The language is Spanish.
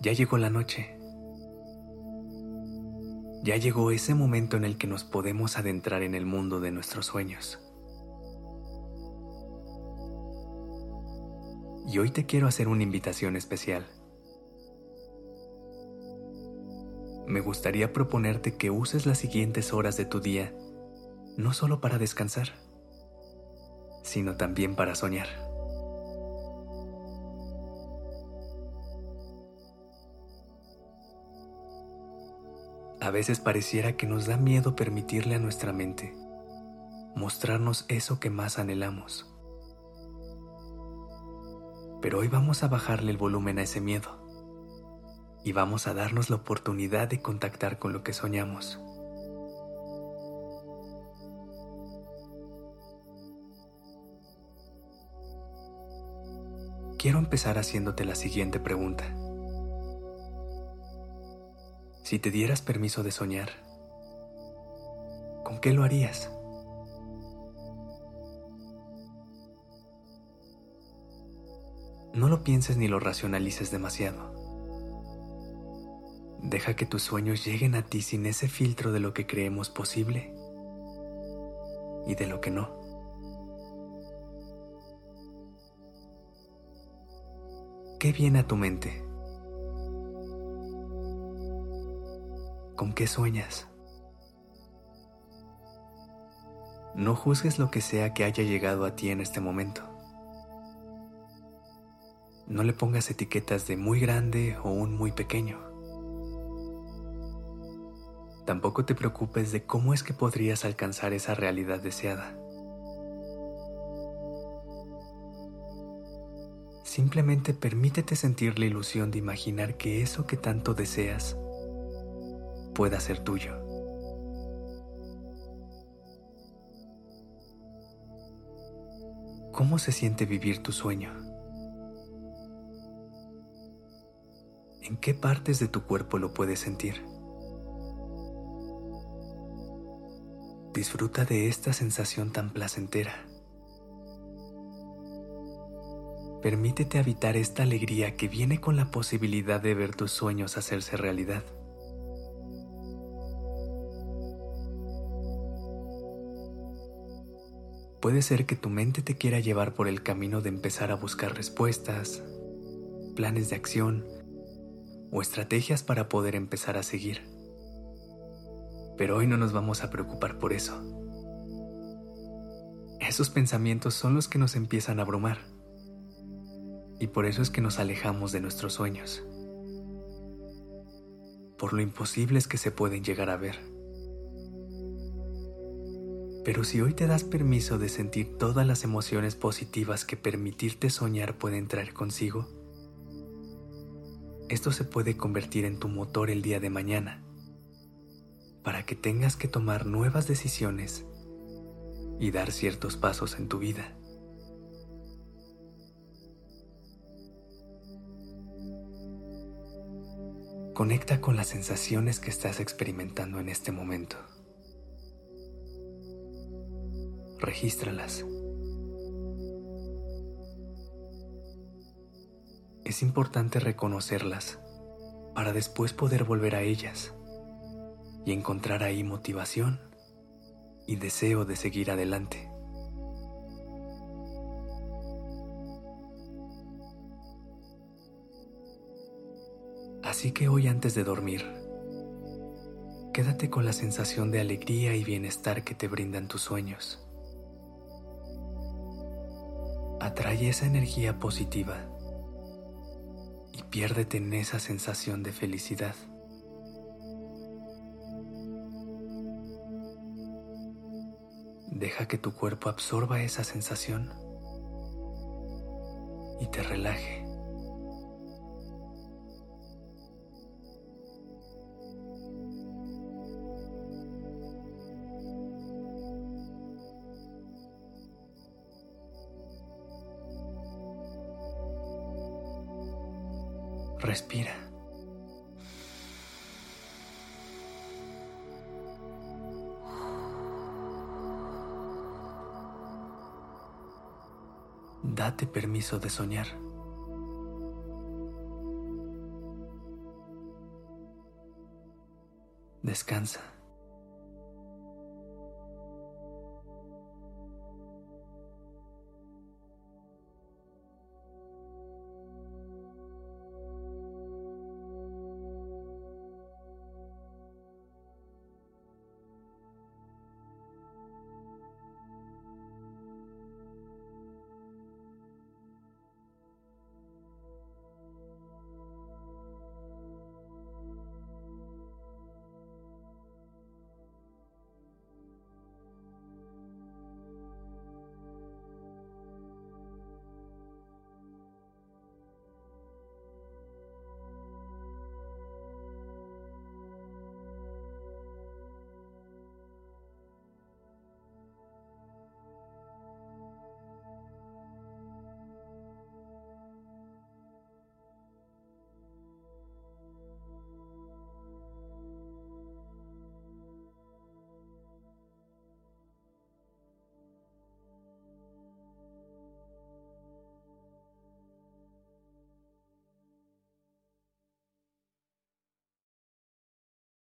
Ya llegó la noche. Ya llegó ese momento en el que nos podemos adentrar en el mundo de nuestros sueños. Y hoy te quiero hacer una invitación especial. Me gustaría proponerte que uses las siguientes horas de tu día no solo para descansar, sino también para soñar. A veces pareciera que nos da miedo permitirle a nuestra mente mostrarnos eso que más anhelamos. Pero hoy vamos a bajarle el volumen a ese miedo y vamos a darnos la oportunidad de contactar con lo que soñamos. Quiero empezar haciéndote la siguiente pregunta. Si te dieras permiso de soñar, ¿con qué lo harías? No lo pienses ni lo racionalices demasiado. Deja que tus sueños lleguen a ti sin ese filtro de lo que creemos posible y de lo que no. ¿Qué viene a tu mente? ¿Con qué sueñas? No juzgues lo que sea que haya llegado a ti en este momento. No le pongas etiquetas de muy grande o un muy pequeño. Tampoco te preocupes de cómo es que podrías alcanzar esa realidad deseada. Simplemente permítete sentir la ilusión de imaginar que eso que tanto deseas pueda ser tuyo. ¿Cómo se siente vivir tu sueño? ¿En qué partes de tu cuerpo lo puedes sentir? Disfruta de esta sensación tan placentera. Permítete habitar esta alegría que viene con la posibilidad de ver tus sueños hacerse realidad. Puede ser que tu mente te quiera llevar por el camino de empezar a buscar respuestas, planes de acción o estrategias para poder empezar a seguir. Pero hoy no nos vamos a preocupar por eso. Esos pensamientos son los que nos empiezan a abrumar y por eso es que nos alejamos de nuestros sueños, por lo imposibles que se pueden llegar a ver. Pero si hoy te das permiso de sentir todas las emociones positivas que permitirte soñar pueden traer consigo, esto se puede convertir en tu motor el día de mañana, para que tengas que tomar nuevas decisiones y dar ciertos pasos en tu vida. Conecta con las sensaciones que estás experimentando en este momento. Regístralas. Es importante reconocerlas para después poder volver a ellas y encontrar ahí motivación y deseo de seguir adelante. Así que hoy antes de dormir, quédate con la sensación de alegría y bienestar que te brindan tus sueños. Atrae esa energía positiva y piérdete en esa sensación de felicidad. Deja que tu cuerpo absorba esa sensación y te relaje. Respira. Date permiso de soñar. Descansa.